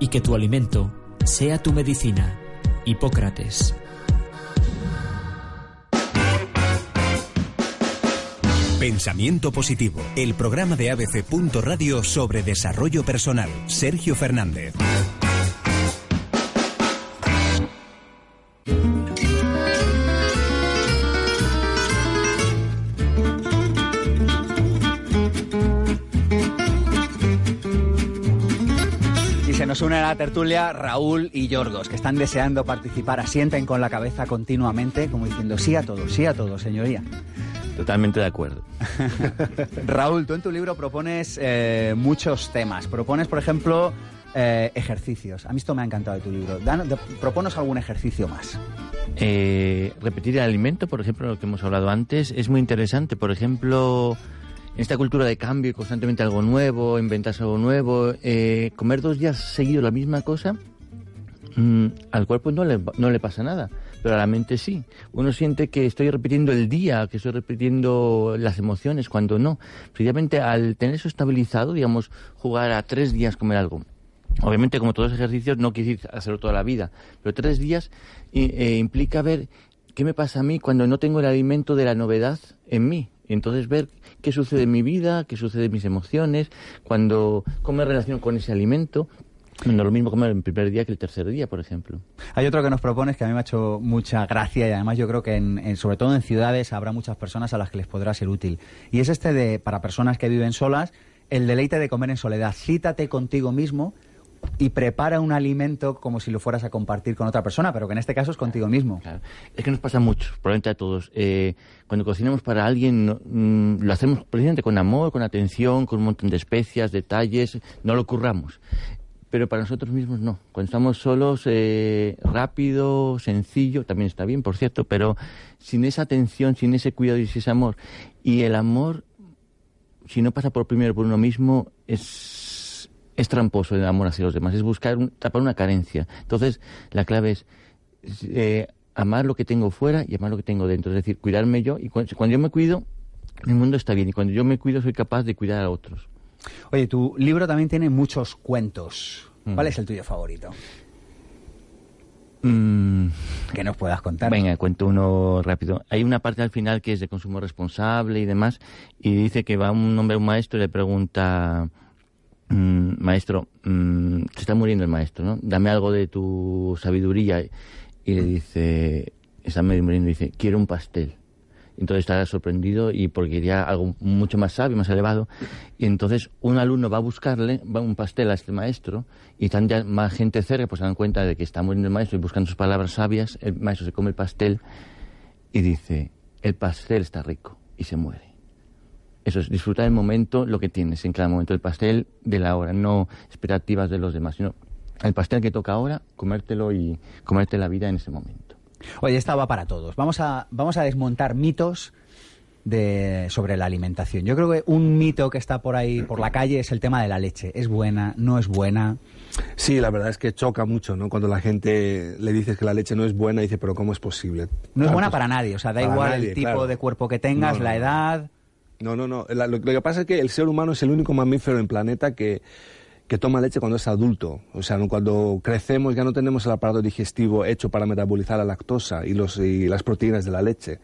y que tu alimento sea tu medicina. Hipócrates.
Pensamiento Positivo, el programa de ABC. Radio sobre desarrollo personal. Sergio Fernández.
Nos une a la tertulia Raúl y Yorgos, que están deseando participar, asienten con la cabeza continuamente, como diciendo sí a todo, sí a todo, señoría.
Totalmente de acuerdo.
Raúl, tú en tu libro propones eh, muchos temas. Propones, por ejemplo, eh, ejercicios. A mí esto me ha encantado de tu libro. Dan, de, proponos algún ejercicio más.
Eh, repetir el alimento, por ejemplo, lo que hemos hablado antes, es muy interesante. Por ejemplo, en esta cultura de cambio, constantemente algo nuevo, inventarse algo nuevo, eh, comer dos días seguidos la misma cosa, mmm, al cuerpo no le, no le pasa nada, pero a la mente sí. Uno siente que estoy repitiendo el día, que estoy repitiendo las emociones, cuando no. Precisamente al tener eso estabilizado, digamos, jugar a tres días comer algo. Obviamente, como todos los ejercicios, no quise hacerlo toda la vida, pero tres días eh, implica ver qué me pasa a mí cuando no tengo el alimento de la novedad en mí. Entonces ver qué sucede en mi vida, qué sucede en mis emociones, cuando cómo me relaciono con ese alimento. No lo mismo comer el primer día que el tercer día, por ejemplo.
Hay otro que nos propones que a mí me ha hecho mucha gracia y además yo creo que en, sobre todo en ciudades habrá muchas personas a las que les podrá ser útil. Y es este de, para personas que viven solas, el deleite de comer en soledad. Cítate contigo mismo y prepara un alimento como si lo fueras a compartir con otra persona, pero que en este caso es contigo mismo.
Es que nos pasa mucho, probablemente a todos. Eh, cuando cocinamos para alguien, no, mm, lo hacemos precisamente con amor, con atención, con un montón de especias, detalles, no lo curramos. Pero para nosotros mismos no. Cuando estamos solos, eh, rápido, sencillo, también está bien, por cierto, pero sin esa atención, sin ese cuidado y ese amor. Y el amor, si no pasa por primero por uno mismo, es es tramposo el amor hacia los demás, es buscar tapar una carencia. Entonces, la clave es eh, amar lo que tengo fuera y amar lo que tengo dentro, es decir, cuidarme yo. Y cuando, yo me cuido, el mundo está bien. Y cuando yo me cuido, soy capaz de cuidar a otros.
Oye, tu libro también tiene muchos cuentos. Mm. ¿Cuál es el tuyo favorito?
Mm.
Que nos puedas contar.
Venga, cuento uno rápido. Hay una parte al final que es de consumo responsable y demás, y dice que va un hombre, un maestro, y le pregunta Mm, maestro, mm, se está muriendo el maestro, ¿no? Dame algo de tu sabiduría. Y le dice, está medio muriendo, dice, quiero un pastel. Entonces está sorprendido y porque quería algo mucho más sabio, más elevado. Y entonces un alumno va a buscarle va un pastel a este maestro y están ya más gente cerca, pues se dan cuenta de que está muriendo el maestro y buscan sus palabras sabias. El maestro se come el pastel y dice, el pastel está rico y se muere eso es disfrutar el momento, lo que tienes en cada momento, el pastel de la hora, no expectativas de los demás, sino el pastel que toca ahora, comértelo y comerte la vida en ese momento.
Oye, esta va para todos. Vamos a, vamos a desmontar mitos de, sobre la alimentación. Yo creo que un mito que está por ahí, por la calle, es el tema de la leche. ¿Es buena? ¿No es buena?
Sí, la verdad es que choca mucho, ¿no? Cuando la gente le dices que la leche no es buena, dice, pero ¿cómo es posible?
No es buena para nadie, o sea, da igual el tipo de cuerpo que tengas, la edad...
No, no, no. lo, que pasa es que el ser humano es el único mamífero en planeta que, que toma leche cuando es adulto. O sea, cuando crecemos ya no tenemos el aparato digestivo hecho para metabolizar la lactosa y, los, y las proteínas de la leche.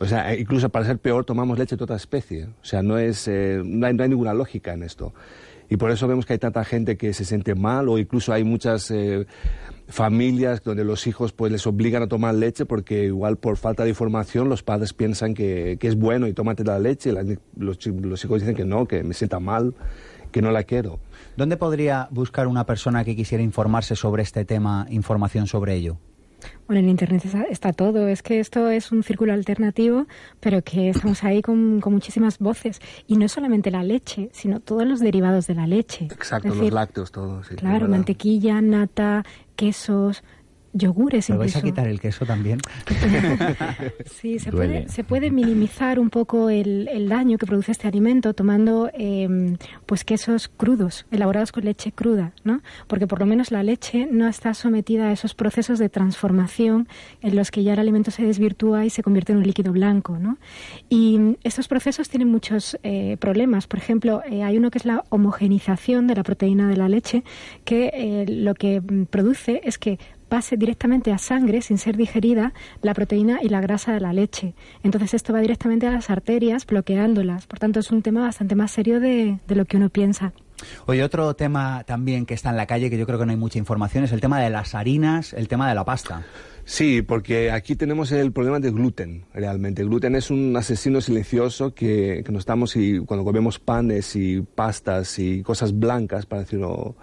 O sea, e incluso para ser peor tomamos leche de otra especie. O sea, no, es, eh, no, hay, ninguna lógica en esto. Y por eso vemos que hay tanta gente que se siente mal o incluso hay muchas eh, familias donde los hijos pues les obligan a tomar leche porque igual por falta de información los padres piensan que, que es bueno y tómate la leche y los, los, hijos dicen que no, que me sienta mal, que no la quiero.
¿Dónde podría buscar una persona que quisiera informarse sobre este tema, información sobre ello?
Bueno, en Internet está, todo. Es que esto es un círculo alternativo, pero que estamos ahí con, muchísimas voces. Y no solamente la leche, sino todos los derivados de la leche.
Exacto, los lácteos, todo.
claro, mantequilla, nata, quesos, yogures
¿Me vais a quitar el queso también?
sí, se puede, se puede, minimizar un poco el, el, daño que produce este alimento tomando em, pues quesos crudos, elaborados con leche cruda, ¿no? Porque por lo menos la leche no está sometida a esos procesos de transformación en los que ya el alimento se desvirtúa y se convierte en un líquido blanco, ¿no? Y estos procesos tienen muchos eh, problemas. Por ejemplo, eh, hay uno que es la homogenización de la proteína de la leche, que eh, lo que produce es que pase directamente a sangre sin ser digerida la proteína y la grasa de la leche. Entonces esto va directamente a las arterias bloqueándolas. Por tanto es un tema bastante más serio de, lo que uno piensa.
Oye, otro tema también que está en la calle, que yo creo que no hay mucha información, es el tema de las harinas, el tema de la pasta.
Sí, porque aquí tenemos el problema del gluten, realmente. El gluten es un asesino silencioso que, que nos estamos, y cuando comemos panes y pastas y cosas blancas, para decirlo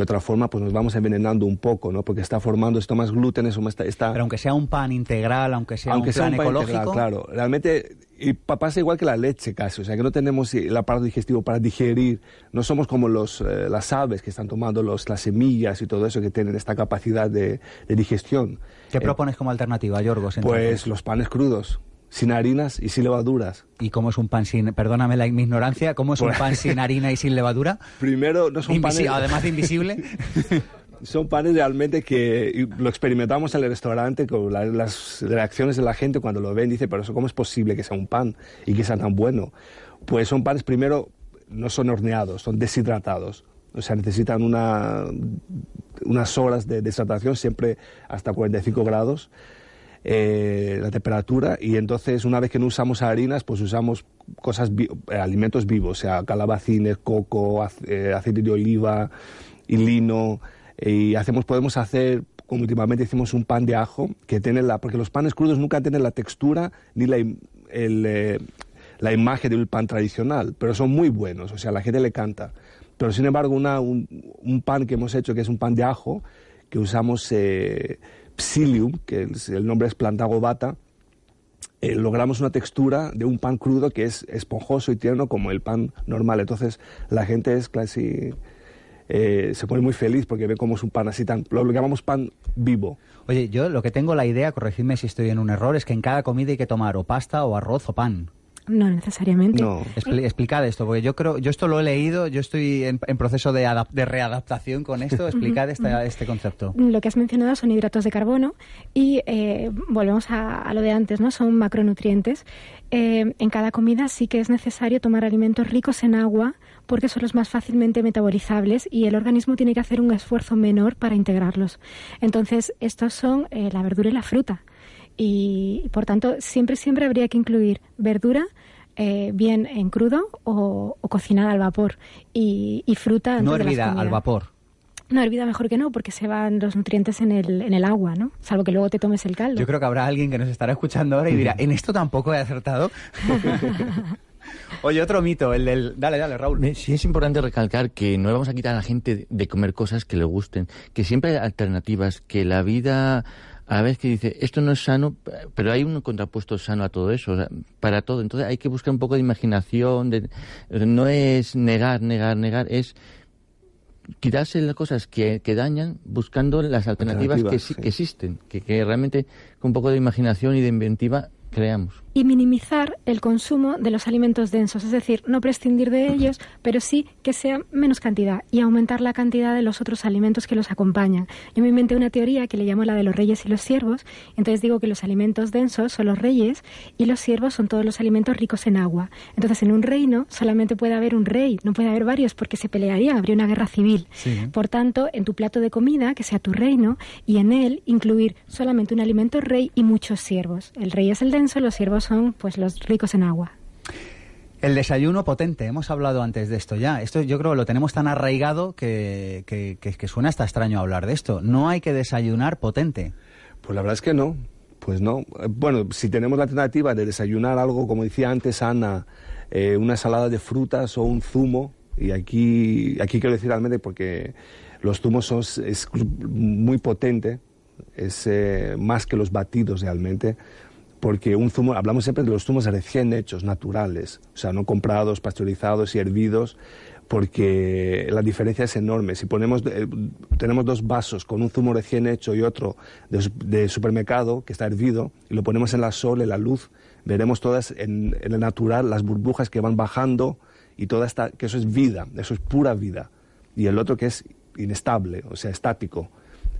de otra forma pues nos vamos envenenando un poco, ¿no? Porque está formando esto más gluten, eso más está...
Pero aunque sea un pan integral, aunque sea un pan, ecológico...
claro, realmente y pasa igual que la leche casi, o sea que no tenemos el aparato digestivo para digerir, no somos como los, eh, las aves que están tomando los, las semillas y todo eso que tienen esta capacidad de, digestión.
¿Qué eh, propones como alternativa, Yorgos?
Pues los panes crudos sin harinas y sin levaduras.
¿Y cómo es un pan sin, perdóname la, mi ignorancia, cómo es un pan sin harina y sin levadura?
Primero, no son panes...
Además de invisible.
son panes realmente que lo experimentamos en el restaurante con las reacciones de la gente cuando lo ven. Dice, pero eso, ¿cómo es posible que sea un pan y que sea tan bueno? Pues son panes, primero, no son horneados, son deshidratados. O sea, necesitan una, unas horas de deshidratación, siempre hasta 45 grados eh, la temperatura y entonces una vez que no usamos harinas, pues usamos cosas, eh, alimentos vivos, o sea, calabacines, coco, eh, aceite de oliva y lino y hacemos, podemos hacer como últimamente hicimos un pan de ajo que tiene la, porque los panes crudos nunca tienen la textura ni la, el, la imagen del pan tradicional, pero son muy buenos, o sea, a la gente le canta. Pero sin embargo, una, un, un pan que hemos hecho, que es un pan de ajo, que usamos eh, psyllium, que el nombre es plantagobata, eh, logramos una textura de un pan crudo que es esponjoso y tierno como el pan normal. Entonces la gente es casi... Eh, se pone muy feliz porque ve cómo es un pan así tan... Lo llamamos pan vivo.
Oye, yo lo que tengo la idea, corregidme si estoy en un error, es que en cada comida hay que tomar o pasta o arroz o pan.
No necesariamente.
No.
Expli- explicad esto, porque yo creo, yo esto lo he leído, yo estoy en, en proceso de, de readaptación con esto. Explicad esta- este concepto.
Lo que has mencionado son hidratos de carbono y eh, volvemos a, a lo de antes, ¿no? Son macronutrientes. Eh, en cada comida sí que es necesario tomar alimentos ricos en agua porque son los más fácilmente metabolizables y el organismo tiene que hacer un esfuerzo menor para integrarlos. Entonces, estos son eh, la verdura y la fruta. Y, por tanto, siempre, siempre habría que incluir verdura, eh, bien en crudo o, o cocinada al vapor, y, y fruta antes
No hervida al vapor.
No, hervida mejor que no, porque se van los nutrientes en el, en el agua, ¿no? Salvo que luego te tomes el caldo.
Yo creo que habrá alguien que nos estará escuchando ahora y dirá, en esto tampoco he acertado. Oye, otro mito, el del... Dale, dale, Raúl.
Sí es importante recalcar que no le vamos a quitar a la gente de comer cosas que le gusten, que siempre hay alternativas, que la vida a la vez que dice esto no es sano, pero hay un contrapuesto sano a todo eso, o sea, para todo. Entonces hay que buscar un poco de imaginación, de, no es negar, negar, negar, es quitarse las cosas que, que dañan buscando las alternativas, que,
Alternativas,
sí-
sí.
que existen, que, que realmente con un poco de imaginación y de inventiva creamos.
Y minimizar el consumo de los alimentos densos, es decir, no prescindir de ellos, pero sí que sea menos cantidad y aumentar la cantidad de los otros alimentos que los acompañan. Yo me inventé una teoría que le llamo la de los reyes y los siervos, entonces digo que los alimentos densos son los reyes y los siervos son todos los alimentos ricos en agua. Entonces, en un reino solamente puede haber un rey, no puede haber varios porque se pelearían, habría una guerra civil. Por tanto, en tu plato de comida, que sea tu reino, y en él incluir solamente un alimento rey y muchos siervos. El rey es el denso, los siervos son pues los ricos en agua.
El desayuno potente, hemos hablado antes de esto ya. Esto yo creo que lo tenemos tan arraigado que, que, que- que suena hasta extraño hablar de esto. No hay que desayunar potente.
Pues la verdad es que no. Pues no. Bueno, si tenemos la alternativa de desayunar algo, como decía antes Ana, eh, una ensalada de frutas o un zumo, y aquí, aquí quiero decir realmente porque los zumos son es muy potente, es eh, más que los batidos realmente, porque un zumo, hablamos siempre de los zumos recién hechos, naturales, o sea, no comprados, pasteurizados y hervidos, porque la diferencia es enorme. Si ponemos, eh, tenemos dos vasos con un zumo recién hecho y otro de, de supermercado que está hervido y lo ponemos en la sol, en la luz, veremos todas en, en el natural las burbujas que van bajando y toda esta, que eso es vida, eso es pura vida. Y el otro que es inestable, o sea, estático.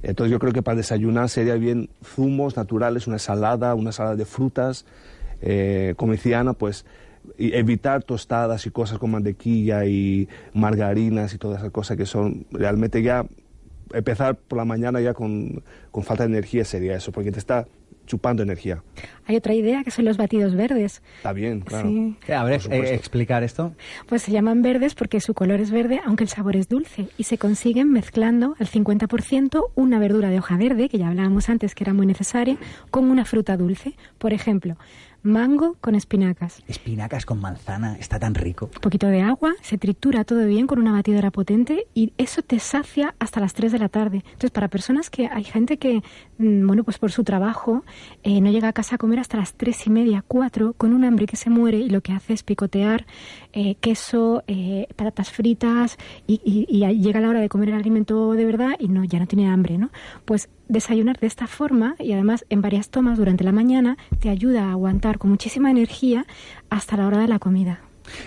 Entonces yo creo que para desayunar sería bien zumos naturales, una ensalada, una ensalada de frutas, eh, como decía Ana, pues evitar tostadas y cosas con mantequilla y margarinas y todas esas cosas que son realmente ya empezar por la mañana ya con, con falta de energía sería eso, porque te está chupando energía.
Hay otra idea que son los batidos verdes.
Está bien, claro.
Sí.
A ver, eh, explicar esto.
Pues se llaman verdes porque su color es verde, aunque el sabor es dulce, y se consiguen mezclando al 50% una verdura de hoja verde, que ya hablábamos antes que era muy necesaria, con una fruta dulce. Por ejemplo, mango con espinacas.
Espinacas con manzana, está tan rico.
Un poquito de agua, se tritura todo bien con una batidora potente y eso te sacia hasta las 3 de la tarde. Entonces, para personas que hay gente que, mm, bueno, pues por su trabajo eh, no llega a casa a comer hasta las tres y media, 4, con un hambre que se muere y lo que hace es picotear eh, queso, eh, patatas fritas y, y- y llega la hora de comer el alimento de verdad y no, ya no tiene hambre, ¿no? Pues desayunar de esta forma y además en varias tomas durante la mañana te ayuda a aguantar con muchísima energía hasta la hora de la comida.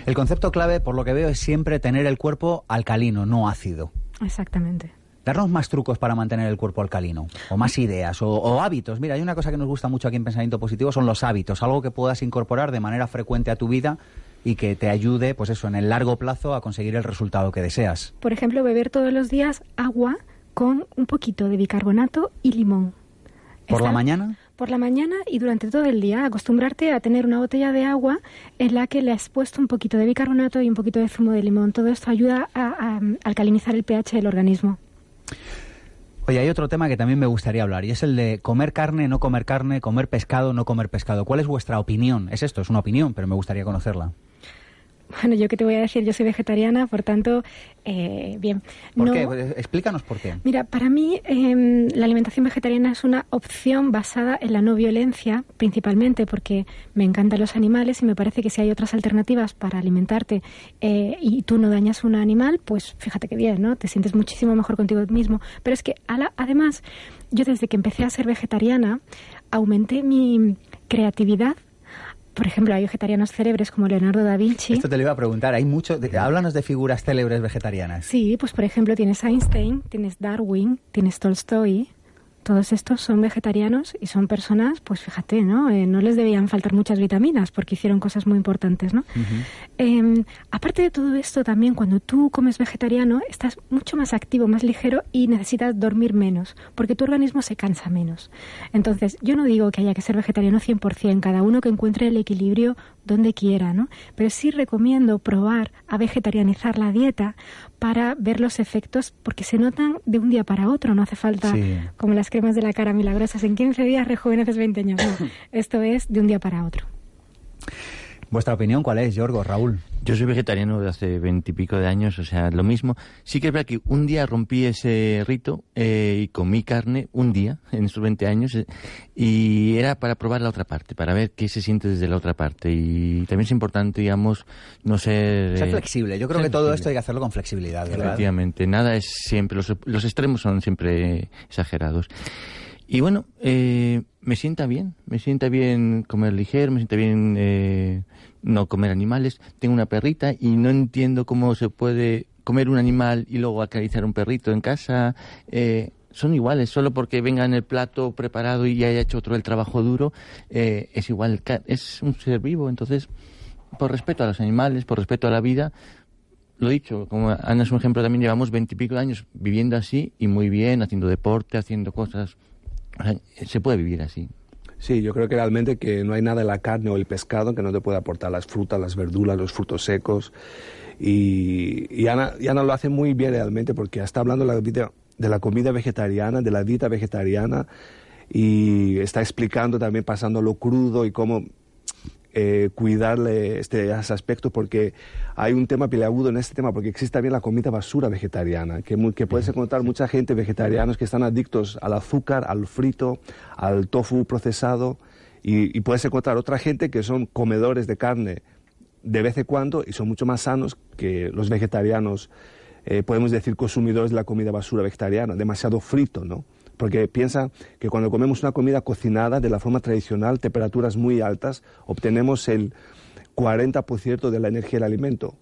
El concepto clave, por lo que veo, es siempre tener el cuerpo alcalino, no ácido.
Exactamente.
Darnos más trucos para mantener el cuerpo alcalino, o más ideas, o, o hábitos. Mira, hay una cosa que nos gusta mucho aquí en Pensamiento Positivo, son los hábitos, algo que puedas incorporar de manera frecuente a tu vida y que te ayude, pues eso, en el largo plazo a conseguir el resultado que deseas.
Por ejemplo, beber todos los días agua con un poquito de bicarbonato y limón.
¿Por la mañana?
Por la mañana y durante todo el día. Acostumbrarte a tener una botella de agua en la que le has puesto un poquito de bicarbonato y un poquito de zumo de limón. Todo esto ayuda a, a alcalinizar el pH del organismo.
Oye, hay otro tema que también me gustaría hablar y es el de comer carne, no comer carne, comer pescado, no comer pescado. ¿Cuál es vuestra opinión? Es esto, es una opinión, pero me gustaría conocerla.
Bueno, yo qué te voy a decir, yo soy vegetariana, por tanto, eh, bien.
¿Por
no,
qué? Pues, Explícanos por qué.
Mira, para mí em, la alimentación vegetariana es una opción basada en la no violencia, principalmente porque me encantan los animales y me parece que si hay otras alternativas para alimentarte eh, y tú no dañas un animal, pues fíjate qué bien, ¿no? Te sientes muchísimo mejor contigo mismo. Pero es que además, yo desde que empecé a ser vegetariana, aumenté mi creatividad. Por ejemplo, hay vegetarianos célebres como Leonardo da Vinci.
Esto te lo iba a preguntar. Hay mucho. de- háblanos de figuras célebres vegetarianas.
Sí, pues por ejemplo tienes Einstein, tienes Darwin, tienes Tolstoy. Todos estos son vegetarianos y son personas, pues fíjate, ¿no? Eh, no les debían faltar muchas vitaminas porque hicieron cosas muy importantes, ¿no? Eh, aparte de todo esto, también cuando tú comes vegetariano estás mucho más activo, más ligero y necesitas dormir menos, porque tu organismo se cansa menos. Entonces, yo no digo que haya que ser vegetariano 100%, cada uno que encuentre el equilibrio donde quiera, ¿no? Pero sí recomiendo probar a vegetarianizar la dieta para ver los efectos, porque se notan de un día para otro, no hace falta
Sí.
como las cremas de la cara milagrosas, en 15 días rejuveneces 20 años, no. Esto es de un día para otro.
¿Vuestra opinión cuál es, Yorgo, Raúl?
Yo soy vegetariano de hace veintipico de años, o sea, lo mismo. Sí que es verdad que un día rompí ese rito eh, y comí carne un día en esos 20 años eh, y era para probar la otra parte, para ver qué se siente desde la otra parte. Y también es importante, digamos, no ser...
Ser
eh,
flexible. Yo creo
ser
que todo
flexible.
esto hay que hacerlo con flexibilidad, ¿verdad?
Efectivamente, nada es siempre, los, los extremos son siempre exagerados. Y bueno, eh, me sienta bien, me sienta bien comer ligero, me sienta bien eh, no comer animales. Tengo una perrita y no entiendo cómo se puede comer un animal y luego acariciar un perrito en casa. Eh, son iguales, solo porque venga en el plato preparado y haya hecho otro el trabajo duro, eh, es igual, es un ser vivo, entonces, por respeto a los animales, por respeto a la vida, lo dicho, como Ana es un ejemplo, también llevamos veintipico años viviendo así y muy bien, haciendo deporte, haciendo cosas. Se puede vivir así.
Sí, yo creo que realmente que no hay nada en la carne o el pescado que no te pueda aportar las frutas, las verduras, los frutos secos. Y, y Ana, y Ana lo hace muy bien realmente porque está hablando de la, de la comida vegetariana, de la dieta vegetariana y está explicando también pasando lo crudo y cómo eh, cuidarle este ese aspecto porque hay un tema peleagudo en este tema porque existe también la comida basura vegetariana que, mu- que puedes encontrar mucha gente vegetarianos que están adictos al azúcar, al frito, al tofu procesado y, y puedes encontrar otra gente que son comedores de carne de vez en cuando y son mucho más sanos que los vegetarianos, eh, podemos decir consumidores de la comida basura vegetariana, demasiado frito, ¿no? Porque piensa que cuando comemos una comida cocinada de la forma tradicional, temperaturas muy altas, obtenemos el 40% de la energía del alimento.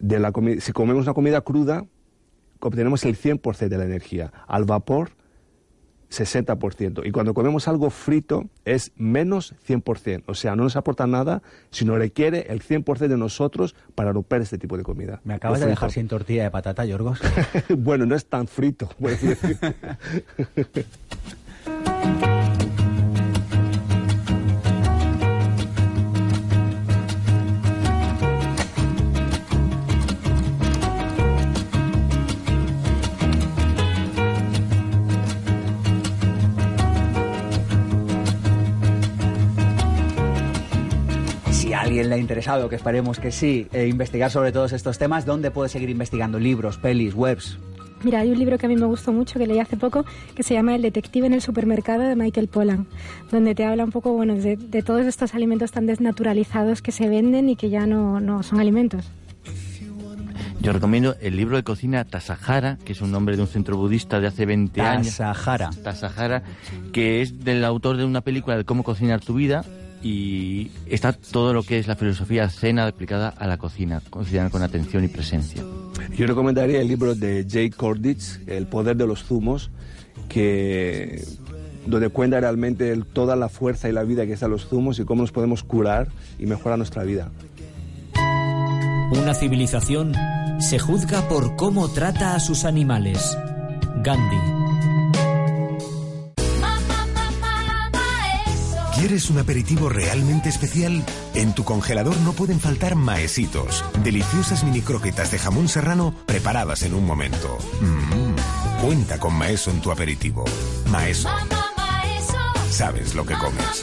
De la si comemos una comida cruda, obtenemos el 100% de la energía. Al vapor, 60%. Y cuando comemos algo frito es menos 100%. O sea, no nos aporta nada, sino requiere el 100% de nosotros para romper este tipo de comida.
Me acabas de dejar sin tortilla de patata, Yorgos.
bueno, no es tan frito. puedes decir.
alguien le ha interesado, que esperemos que sí, eh, investigar sobre todos estos temas, ¿dónde puede seguir investigando? Libros, pelis, webs.
Mira, hay un libro que a mí me gustó mucho, que leí hace poco, que se llama El detective en el supermercado de Michael Pollan, donde te habla un poco bueno, de, de todos estos alimentos tan desnaturalizados que se venden y que ya no, no son alimentos.
Yo recomiendo el libro de cocina Tasahara, que es un nombre de un centro budista de hace 20 años.
Tasahara.
Tasahara, que es del autor de una película de cómo cocinar tu vida y está todo lo que es la filosofía cena aplicada a la cocina, cocinar con atención y presencia.
Yo recomendaría el libro de Jay Korditz, El poder de los zumos, que donde cuenta realmente el- toda la fuerza y la vida que están los zumos y cómo nos podemos curar y mejorar nuestra vida.
Una civilización se juzga por cómo trata a sus animales. Gandhi.
¿Quieres un aperitivo realmente especial? En tu congelador no pueden faltar maesitos, deliciosas mini croquetas de jamón serrano preparadas en un momento. Mm, cuenta con maeso en tu aperitivo. Maeso. Sabes lo que comes.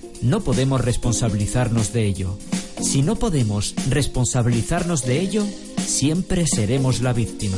no podemos responsabilizarnos de ello. Si no podemos responsabilizarnos de ello, siempre seremos la víctima.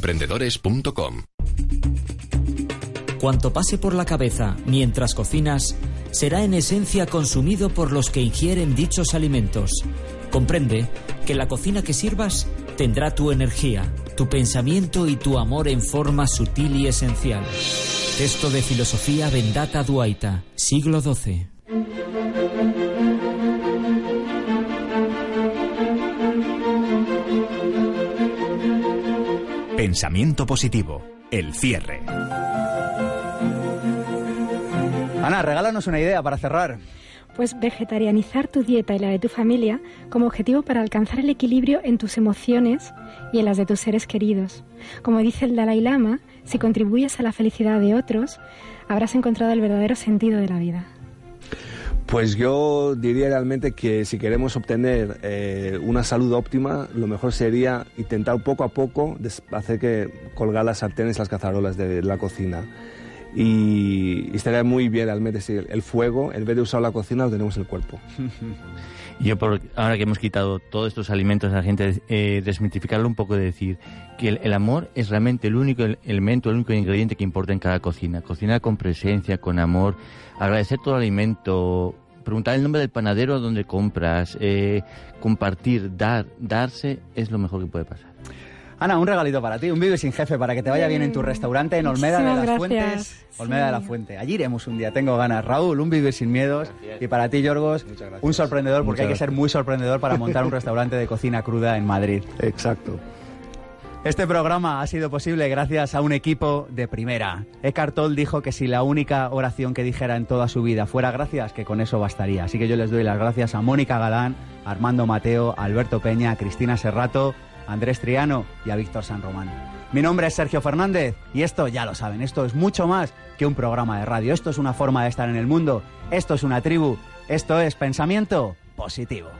www.masterdeemprendedores.com.
Cuanto pase por la cabeza mientras cocinas, será en esencia consumido por los que ingieren dichos alimentos. Comprende que la cocina que sirvas tendrá tu energía, tu pensamiento y tu amor en forma sutil y esencial. Texto de filosofía Vendata Duaita, siglo XII.
Pensamiento positivo. El cierre.
Ana, regálanos una idea para cerrar.
Pues vegetarianizar tu dieta y la de tu familia como objetivo para alcanzar el equilibrio en tus emociones y en las de tus seres queridos. Como dice el Dalai Lama, si contribuyes a la felicidad de otros, habrás encontrado el verdadero sentido de la vida.
Pues yo diría realmente que si queremos obtener eh, una salud óptima, lo mejor sería intentar poco a poco hacer que colgar las sartenes, las cazarolas de la cocina. Y, y estaría muy bien realmente si el fuego, en vez de usar la cocina, lo tenemos en el cuerpo.
Yo, ahora que hemos quitado todos estos alimentos a la gente, eh, desmitificarlo un poco de decir que el, el, amor es realmente el único elemento, el único ingrediente que importa en cada cocina. Cocinar con presencia, con amor, agradecer todo el alimento, preguntar el nombre del panadero donde compras, eh, compartir, dar, darse es lo mejor que puede pasar.
Ana, un regalito para ti, un vive sin jefe para que te vaya bien en tu restaurante en Olmeda de las
gracias.
Fuentes. Olmeda de la Fuente. Allí iremos un día, tengo ganas. Raúl, un vivir sin miedos. Y para ti, Yorgos, un sorprendedor, porque
Muchas
hay que ser muy sorprendedor para montar un restaurante de cocina cruda en Madrid.
Exacto.
Este programa ha sido posible gracias a un equipo de primera. Eckhart Tolle dijo que si la única oración que dijera en toda su vida fuera gracias, que con eso bastaría. Así que yo les doy las gracias a Mónica Galán, Armando Mateo, Alberto Peña, a Cristina Serrato, Andrés Triano y a Víctor San Román. Mi nombre es Sergio Fernández y esto ya lo saben, esto es mucho más que un programa de radio. Esto es una forma de estar en el mundo, esto es una tribu, esto es pensamiento positivo.